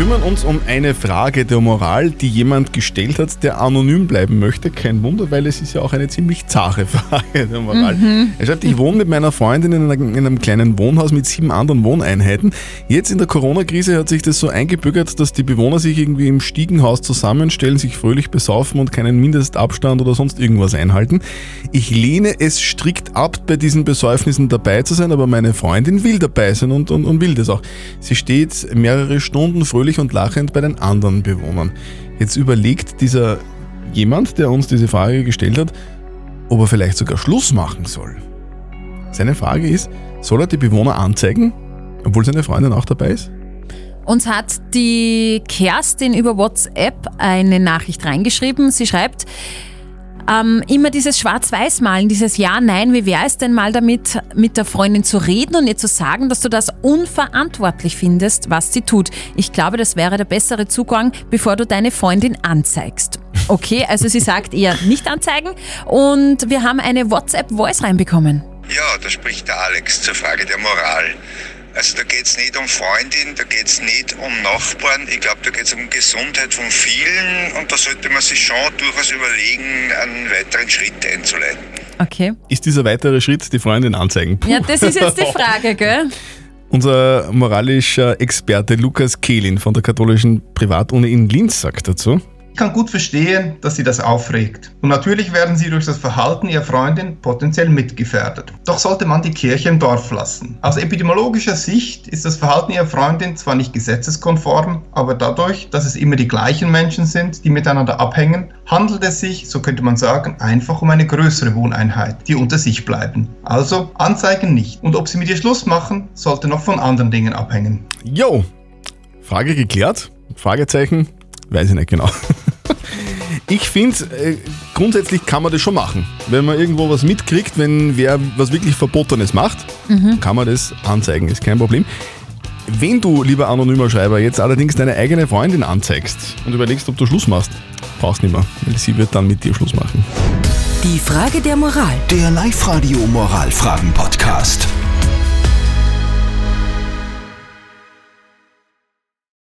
Wir kümmern uns um eine Frage der Moral, die jemand gestellt hat, der anonym bleiben möchte. Kein Wunder, weil es ist ja auch eine ziemlich zahre Frage der Moral. Er schreibt, ich wohne mit meiner Freundin in einem, in einem kleinen Wohnhaus mit sieben anderen Wohneinheiten. Jetzt in der Corona-Krise hat sich das so eingebürgert, dass die Bewohner sich irgendwie im Stiegenhaus zusammenstellen, sich fröhlich besaufen und keinen Mindestabstand oder sonst irgendwas einhalten. Ich lehne es strikt ab, bei diesen Besäufnissen dabei zu sein, aber meine Freundin will dabei sein und, und, und will das auch. Sie steht mehrere Stunden fröhlich und lachend bei den anderen Bewohnern. Jetzt überlegt dieser jemand, der uns diese Frage gestellt hat, ob er vielleicht sogar Schluss machen soll. Seine Frage ist, soll er die Bewohner anzeigen, obwohl seine Freundin auch dabei ist? Uns hat die Kerstin über WhatsApp eine Nachricht reingeschrieben. Sie schreibt, ähm, immer dieses Schwarz-Weiß-Malen, dieses Ja, Nein, wie wäre es denn mal damit, mit der Freundin zu reden und ihr zu sagen, dass du das unverantwortlich findest, was sie tut. Ich glaube, das wäre der bessere Zugang, bevor du deine Freundin anzeigst. Okay, also sie sagt eher nicht anzeigen und wir haben eine WhatsApp-Voice reinbekommen. Ja, da spricht der Alex zur Frage der Moral. Also da geht es nicht um Freundin, da geht es nicht um Nachbarn. Ich glaube, da geht es um Gesundheit von vielen und da sollte man sich schon durchaus überlegen, einen weiteren Schritt einzuleiten. Okay. Ist dieser weitere Schritt die Freundin anzeigen? Puh. Ja, das ist jetzt die Frage, gell? Unser moralischer Experte Lukas Kehlin von der katholischen Privatuni in Linz sagt dazu. Ich kann gut verstehen, dass sie das aufregt. Und natürlich werden sie durch das Verhalten ihrer Freundin potenziell mitgefährdet. Doch sollte man die Kirche im Dorf lassen. Aus epidemiologischer Sicht ist das Verhalten ihrer Freundin zwar nicht gesetzeskonform, aber dadurch, dass es immer die gleichen Menschen sind, die miteinander abhängen, handelt es sich, so könnte man sagen, einfach um eine größere Wohneinheit, die unter sich bleiben. Also anzeigen nicht. Und ob sie mit ihr Schluss machen, sollte noch von anderen Dingen abhängen. Jo, Frage geklärt? Fragezeichen? Weiß ich nicht genau. Ich finde, äh, grundsätzlich kann man das schon machen. Wenn man irgendwo was mitkriegt, wenn wer was wirklich Verbotenes macht, kann man das anzeigen, ist kein Problem. Wenn du, lieber anonymer Schreiber, jetzt allerdings deine eigene Freundin anzeigst und überlegst, ob du Schluss machst, brauchst nicht mehr, weil sie wird dann mit dir Schluss machen. Die Frage der Moral. Der Live-Radio Moralfragen-Podcast.